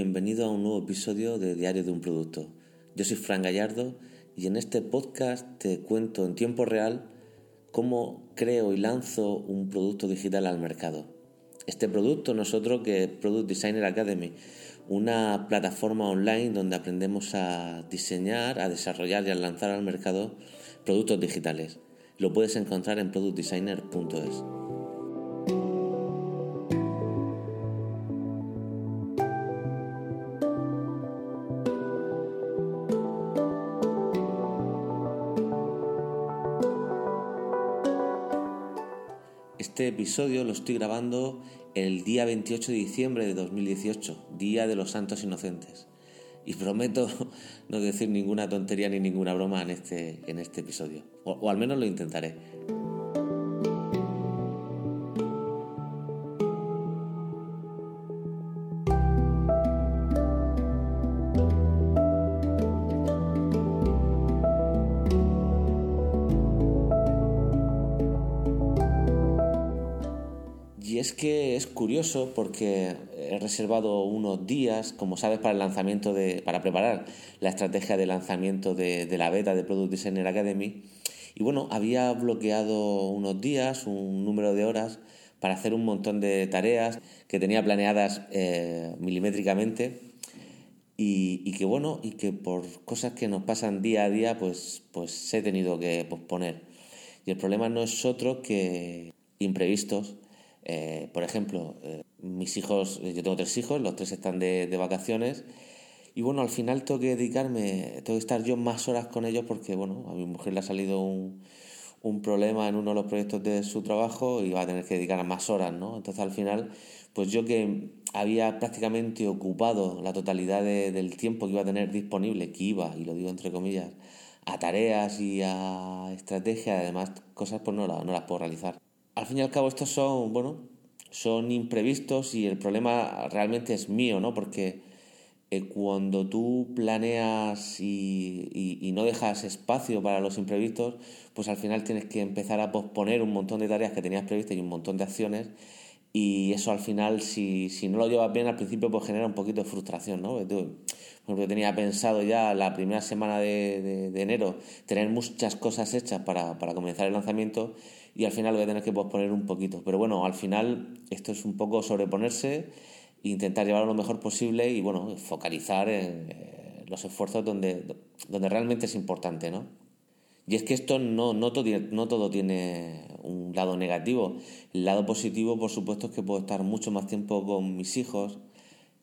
Bienvenido a un nuevo episodio de Diario de un Producto. Yo soy Fran Gallardo y en este podcast te cuento en tiempo real cómo creo y lanzo un producto digital al mercado. Este producto nosotros que es Product Designer Academy, una plataforma online donde aprendemos a diseñar, a desarrollar y a lanzar al mercado productos digitales. Lo puedes encontrar en productdesigner.es. episodio lo estoy grabando el día 28 de diciembre de 2018, Día de los Santos Inocentes. Y prometo no decir ninguna tontería ni ninguna broma en este, en este episodio. O, o al menos lo intentaré. Es curioso porque he reservado unos días, como sabes, para el lanzamiento de, para preparar la estrategia de lanzamiento de, de la beta de Product Designer Academy. Y bueno, había bloqueado unos días, un número de horas para hacer un montón de tareas que tenía planeadas eh, milimétricamente y, y, que bueno, y que por cosas que nos pasan día a día, pues, pues he tenido que posponer. Y el problema no es otro que imprevistos eh, por ejemplo, eh, mis hijos, yo tengo tres hijos, los tres están de, de, vacaciones y bueno, al final tengo que dedicarme, tengo que estar yo más horas con ellos porque bueno, a mi mujer le ha salido un, un problema en uno de los proyectos de su trabajo y va a tener que dedicar más horas, ¿no? Entonces al final, pues yo que había prácticamente ocupado la totalidad de, del tiempo que iba a tener disponible, que iba, y lo digo entre comillas, a tareas y a estrategia, además cosas pues no, la, no las puedo realizar al fin y al cabo estos son, bueno, son imprevistos y el problema realmente es mío, ¿no? Porque eh, cuando tú planeas y, no dejas espacio para los imprevistos, pues al final tienes que empezar a posponer un montón de tareas que tenías previstas y un montón de acciones y eso al final, si, si no lo llevas bien al principio, pues genera un poquito de frustración, ¿no? Porque yo tenía pensado ya la primera semana de, de, de enero tener muchas cosas hechas para, para comenzar el lanzamiento y al final voy a tener que posponer un poquito. Pero bueno, al final esto es un poco sobreponerse, intentar llevarlo lo mejor posible y bueno, focalizar en eh, los esfuerzos donde, donde realmente es importante, ¿no? Y es que esto no, no, todo, no todo tiene un lado negativo. El lado positivo, por supuesto, es que puedo estar mucho más tiempo con mis hijos,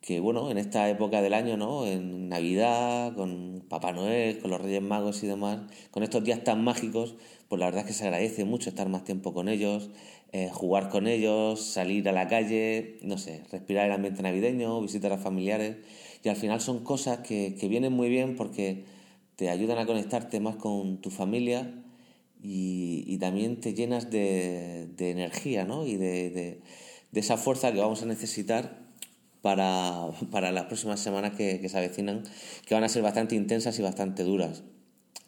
que bueno, en esta época del año, ¿no? En Navidad, con Papá Noel, con los Reyes Magos y demás, con estos días tan mágicos, pues la verdad es que se agradece mucho estar más tiempo con ellos, eh, jugar con ellos, salir a la calle, no sé, respirar el ambiente navideño, visitar a familiares, y al final son cosas que, que vienen muy bien porque te ayudan a conectarte más con tu familia y, y también te llenas de, de energía, ¿no? Y de, de, de esa fuerza que vamos a necesitar para, para las próximas semanas que, que, se avecinan, que van a ser bastante intensas y bastante duras.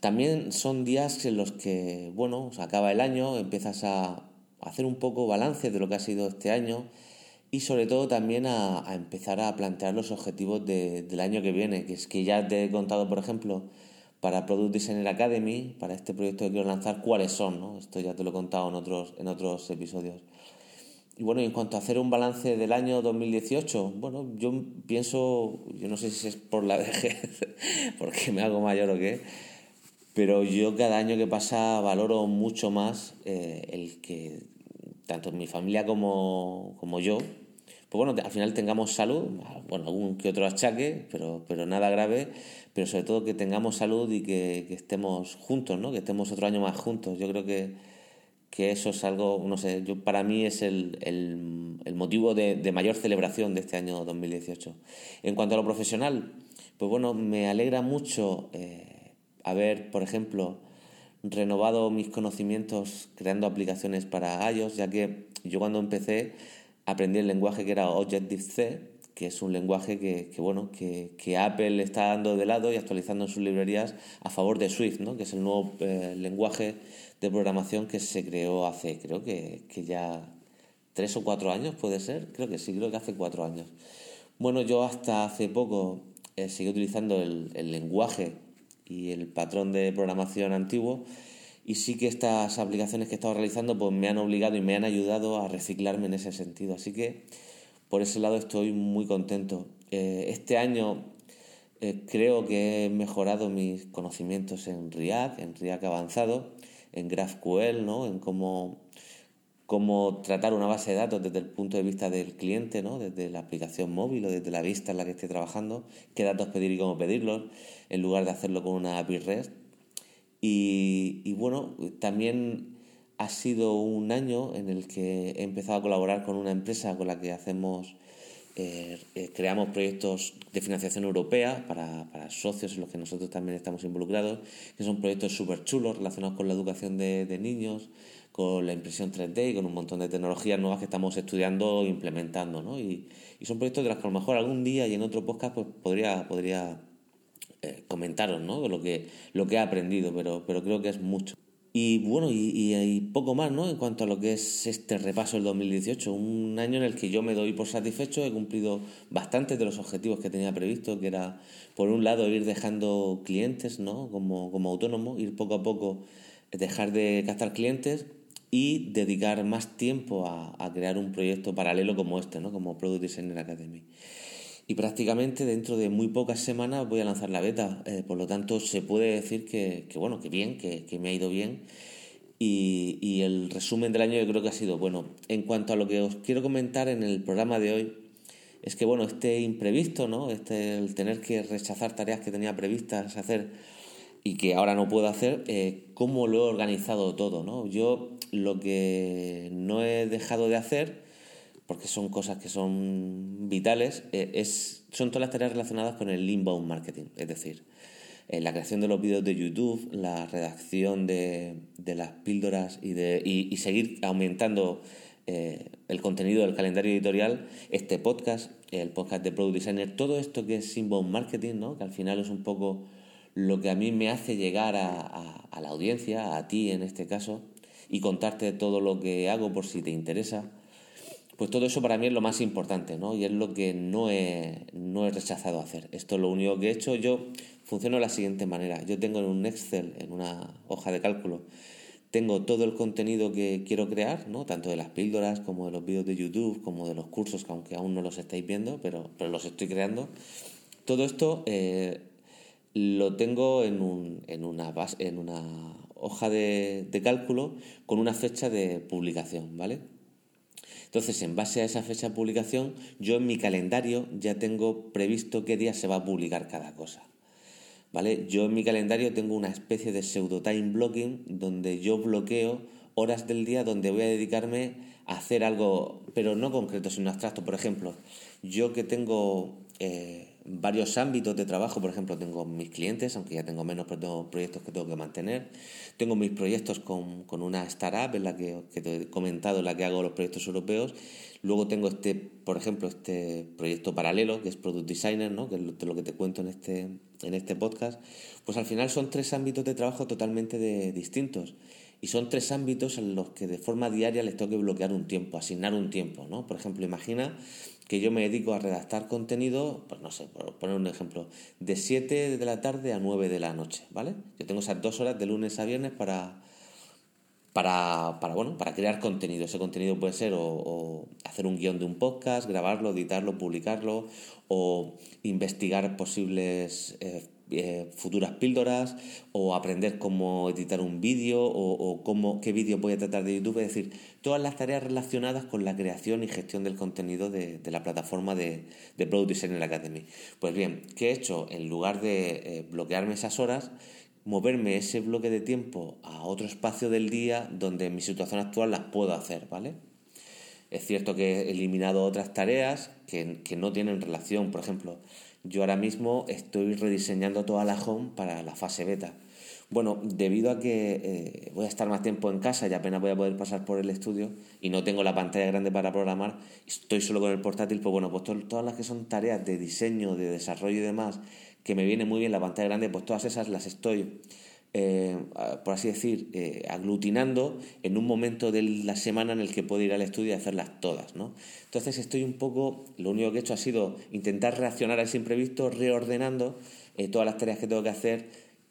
También son días en los que, bueno, se acaba el año, empiezas a hacer un poco balance de lo que ha sido este año y sobre todo también a, a empezar a plantear los objetivos de, del año que viene, que es que ya te he contado, por ejemplo, para Product Designer Academy, para este proyecto que quiero lanzar, cuáles son, ¿no? Esto ya te lo he contado en otros, en otros episodios. Y bueno, en cuanto a hacer un balance del año 2018, bueno, yo pienso, yo no sé si es por la vejez, porque me hago mayor o qué, pero yo cada año que pasa valoro mucho más eh, el que tanto mi familia como, como yo, pues bueno, al final tengamos salud, bueno, algún que otro achaque, pero, pero nada grave, pero sobre todo que tengamos salud y que, que estemos juntos, ¿no? Que estemos otro año más juntos. Yo creo que, que eso es algo, no sé, yo, para mí es el, el, motivo de, de, mayor celebración de este año 2018. En cuanto a lo profesional, pues bueno, me alegra mucho eh, haber, por ejemplo, renovado mis conocimientos creando aplicaciones para iOS, ya que yo cuando empecé aprendí el lenguaje que era Objective-C, que es un lenguaje que, bueno, que, que, Apple está dando de lado y actualizando en sus librerías a favor de Swift, ¿no? que es el nuevo eh, lenguaje de programación que se creó hace, creo que, que ya tres o cuatro años, puede ser, creo que sí, creo que hace cuatro años. Bueno, yo hasta hace poco eh, seguí utilizando el, el lenguaje y el patrón de programación antiguo y sí que estas aplicaciones que he estado realizando pues me han obligado y me han ayudado a reciclarme en ese sentido. Así que por ese lado estoy muy contento. Eh, este año eh, creo que he mejorado mis conocimientos en React, en React avanzado, en GraphQL, ¿no? en cómo, cómo tratar una base de datos desde el punto de vista del cliente, ¿no? desde la aplicación móvil o desde la vista en la que esté trabajando, qué datos pedir y cómo pedirlos, en lugar de hacerlo con una API REST. Y, bueno, también ha sido un año en el que he empezado a colaborar con una empresa con la que hacemos, eh, eh, creamos proyectos de financiación europea para, para, socios en los que nosotros también estamos involucrados, que son proyectos súper chulos relacionados con la educación de, de, niños, con la impresión 3D y con un montón de tecnologías nuevas que estamos estudiando e implementando. ¿no? Y, y, son proyectos de los que a lo mejor algún día y en otro podcast pues, podría, podría eh, comentaros ¿no? lo, que, lo que he aprendido, pero, pero creo que es mucho. Y bueno, y, y, poco más, ¿no? En cuanto a lo que es este repaso del 2018, un año en el que yo me doy por satisfecho, he cumplido bastantes de los objetivos que tenía previsto, que era, por un lado, ir dejando clientes, ¿no? Como, como autónomo, ir poco a poco, dejar de captar clientes y dedicar más tiempo a, a crear un proyecto paralelo como este, ¿no? Como Product Designer Academy y prácticamente dentro de muy pocas semanas voy a lanzar la beta. Eh, por lo tanto, se puede decir que, bueno, que bien, que, que, me ha ido bien. Y, y, el resumen del año yo creo que ha sido bueno. En cuanto a lo que os quiero comentar en el programa de hoy, es que bueno, este imprevisto, ¿no? Este, el tener que rechazar tareas que tenía previstas hacer y que ahora no puedo hacer, eh, cómo lo he organizado todo, ¿no? Yo lo que no he dejado de hacer porque son cosas que son vitales, eh, es, son todas las tareas relacionadas con el inbound marketing, es decir, eh, la creación de los vídeos de YouTube, la redacción de, de las píldoras y, de, y, seguir aumentando eh, el contenido del calendario editorial, este podcast, el podcast de Product Designer, todo esto que es inbound marketing, ¿no? que al final es un poco lo que a mí me hace llegar a, a, a la audiencia, a ti en este caso, y contarte todo lo que hago por si te interesa pues todo eso para mí es lo más importante, ¿no? Y es lo que no he, no rechazado hacer. Esto es lo único que he hecho. Yo funciono de la siguiente manera. Yo tengo en un Excel, en una hoja de cálculo, tengo todo el contenido que quiero crear, ¿no? Tanto de las píldoras como de los vídeos de YouTube, como de los cursos, que aunque aún no los estáis viendo, pero, pero los estoy creando. Todo esto eh, lo tengo en, un, en, una, base, en una hoja de, de cálculo con una fecha de publicación, ¿vale? Entonces, en base a esa fecha de publicación, yo en mi calendario ya tengo previsto qué día se va a publicar cada cosa. ¿Vale? Yo en mi calendario tengo una especie de pseudo time blocking donde yo bloqueo horas del día donde voy a dedicarme a hacer algo, pero no concreto, sino abstracto. Por ejemplo, yo que tengo eh, varios ámbitos de trabajo, por ejemplo, tengo mis clientes, aunque ya tengo menos, proyectos que tengo que mantener. Tengo mis proyectos con, con una startup, en la que, que, te he comentado, en la que hago los proyectos europeos. Luego tengo este, por ejemplo, este proyecto paralelo, que es Product Designer, ¿no? que es lo, lo que te cuento en este, en este podcast. Pues al final son tres ámbitos de trabajo totalmente de, distintos. Y son tres ámbitos en los que de forma diaria les tengo que bloquear un tiempo, asignar un tiempo, ¿no? Por ejemplo, imagina que yo me dedico a redactar contenido, pues no sé, por poner un ejemplo, de 7 de la tarde a 9 de la noche, ¿vale? Yo tengo esas dos horas de lunes a viernes para, para, bueno, para crear contenido. Ese contenido puede ser o, o, hacer un guion de un podcast, grabarlo, editarlo, publicarlo, o investigar posibles eh, eh, futuras píldoras o aprender cómo editar un vídeo o, cómo, qué vídeo voy a tratar de YouTube, es decir, todas las tareas relacionadas con la creación y gestión del contenido de, de la plataforma de, de Product Designer Academy. Pues bien, ¿qué he hecho? En lugar de eh, bloquearme esas horas, moverme ese bloque de tiempo a otro espacio del día donde en mi situación actual las puedo hacer, ¿vale? Es cierto que he eliminado otras tareas que, que no tienen relación, por ejemplo, yo ahora mismo estoy rediseñando toda la home para la fase beta. Bueno, debido a que eh, voy a estar más tiempo en casa y apenas voy a poder pasar por el estudio y no tengo la pantalla grande para programar, estoy solo con el portátil, pues bueno, pues to todas las que son tareas de diseño, de desarrollo y demás, que me viene muy bien la pantalla grande, pues todas esas las estoy eh, por así decir, eh, aglutinando en un momento de la semana en el que puedo ir al estudio y hacerlas todas, ¿no? Entonces estoy un poco, lo único que he hecho ha sido intentar reaccionar a ese imprevisto reordenando eh, todas las tareas que tengo que hacer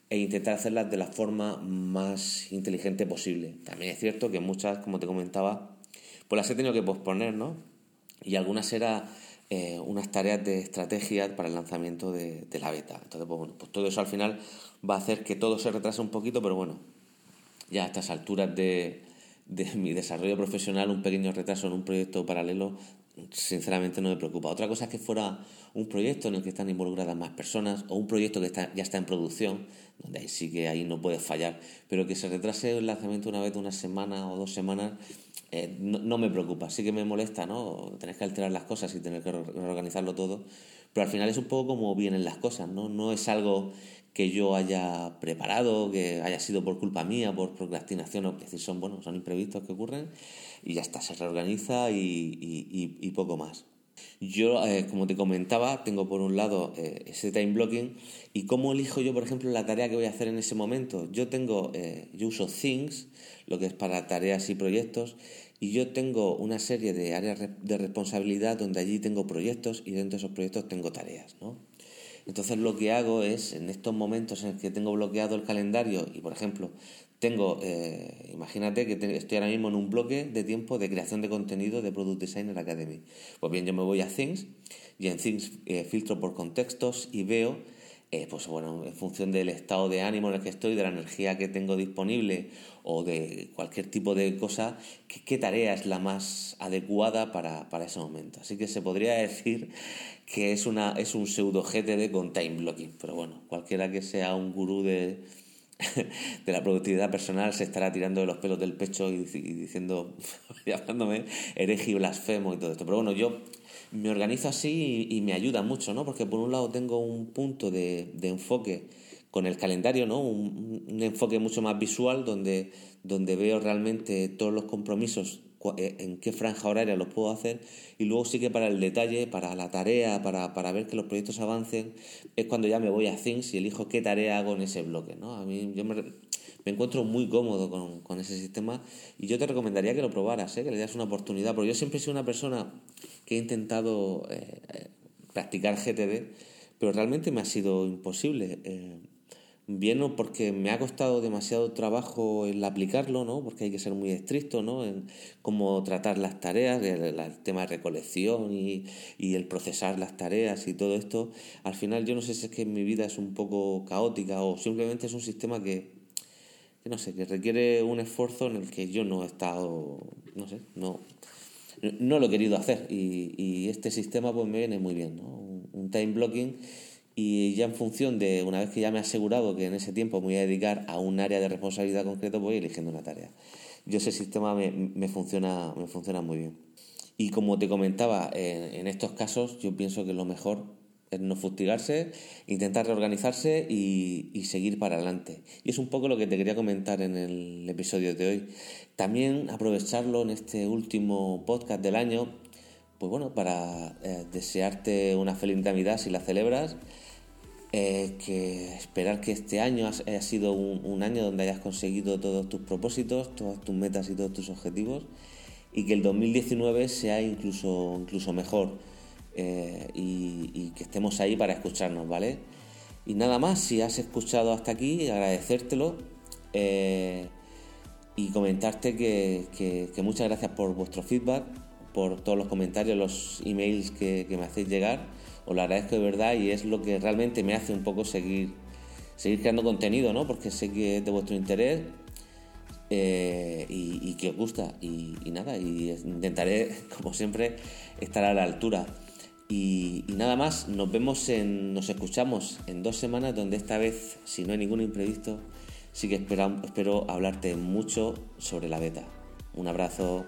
e intentar hacerlas de la forma más inteligente posible. También es cierto que muchas, como te comentaba, pues las he tenido que posponer, ¿no? Y algunas eran unas tareas de estrategia para el lanzamiento de, de la beta. Entonces, pues bueno, pues todo eso al final va a hacer que todo se retrase un poquito, pero bueno, ya a estas alturas de, mi desarrollo profesional, un pequeño retraso en un proyecto paralelo, sinceramente no me preocupa. Otra cosa es que fuera un proyecto en el que están involucradas más personas o un proyecto que está, ya está en producción, donde ahí sí que ahí no puedes fallar, pero que se retrase el lanzamiento una vez una semana o dos semanas, eh, no, me preocupa. Sí que me molesta, ¿no? Tener que alterar las cosas y tener que reorganizarlo todo, pero al final es un poco como vienen las cosas, ¿no? No es algo que yo haya preparado, que haya sido por culpa mía, por procrastinación, o decir, son, bueno, son imprevistos que ocurren y ya está, se reorganiza y, poco más. Yo, eh, como te comentaba, tengo por un lado eh, ese time blocking y cómo elijo yo, por ejemplo, la tarea que voy a hacer en ese momento. Yo tengo, eh, yo uso Things, lo que es para tareas y proyectos, y yo tengo una serie de áreas de responsabilidad donde allí tengo proyectos y dentro de esos proyectos tengo tareas, ¿no? Entonces lo que hago es, en estos momentos en los que tengo bloqueado el calendario y, por ejemplo, tengo, eh, imagínate que estoy ahora mismo en un bloque de tiempo de creación de contenido de Product Designer Academy. Pues bien, yo me voy a Things y en Things eh, filtro por contextos y veo eh, pues bueno, en función del estado de ánimo en el que estoy, de la energía que tengo disponible o de cualquier tipo de cosa, qué, tarea es la más adecuada para, para, ese momento. Así que se podría decir que es, una, es un pseudo GTD con time blocking, pero bueno, cualquiera que sea un gurú de, de la productividad personal se estará tirando de los pelos del pecho y, diciendo, llamándome hereje y blasfemo y todo esto. Pero bueno, yo me organizo así y, me ayuda mucho, ¿no? Porque por un lado tengo un punto de, de enfoque con el calendario, ¿no? Un, un, enfoque mucho más visual donde, donde veo realmente todos los compromisos, en qué franja horaria los puedo hacer y luego sí que para el detalle, para la tarea, para, para ver que los proyectos avancen, es cuando ya me voy a Things y elijo qué tarea hago en ese bloque, ¿no? A mí yo me, me encuentro muy cómodo con, con, ese sistema y yo te recomendaría que lo probaras, ¿eh? que le das una oportunidad, porque yo siempre he sido una persona que he intentado eh, eh, practicar GTD, pero realmente me ha sido imposible. Eh, bien porque me ha costado demasiado trabajo el aplicarlo, ¿no? Porque hay que ser muy estricto, ¿no? En cómo tratar las tareas, el, tema de recolección y, y, el procesar las tareas y todo esto. Al final yo no sé si es que mi vida es un poco caótica o simplemente es un sistema que, que no sé, que requiere un esfuerzo en el que yo no he estado, no sé, no, no lo he querido hacer y, y este sistema pues me viene muy bien, ¿no? un, time blocking y ya en función de una vez que ya me he asegurado que en ese tiempo me voy a dedicar a un área de responsabilidad concreto voy eligiendo una tarea. Yo ese sistema me, me funciona, me funciona muy bien. Y como te comentaba, en, estos casos yo pienso que lo mejor es no fustigarse, intentar reorganizarse y, y, seguir para adelante. Y es un poco lo que te quería comentar en el episodio de hoy. También aprovecharlo en este último podcast del año, pues bueno, para eh, desearte una feliz Navidad si la celebras, eh, que esperar que este año haya sido un, año donde hayas conseguido todos tus propósitos, todas tus metas y todos tus objetivos, y que el 2019 sea incluso, incluso mejor eh, y, que estemos ahí para escucharnos, ¿vale? Y nada más, si has escuchado hasta aquí, agradecértelo y comentarte que, muchas gracias por vuestro feedback, por todos los comentarios, los emails que, me hacéis llegar. Os lo agradezco de verdad y es lo que realmente me hace un poco seguir, seguir creando contenido, ¿no? Porque sé que es de vuestro interés eh, y, que os gusta. Y, nada, y intentaré, como siempre, estar a la altura. Y, nada más, nos vemos en, nos escuchamos en dos semanas donde esta vez, si no hay ningún imprevisto, sí que espero hablarte mucho sobre la beta. Un abrazo.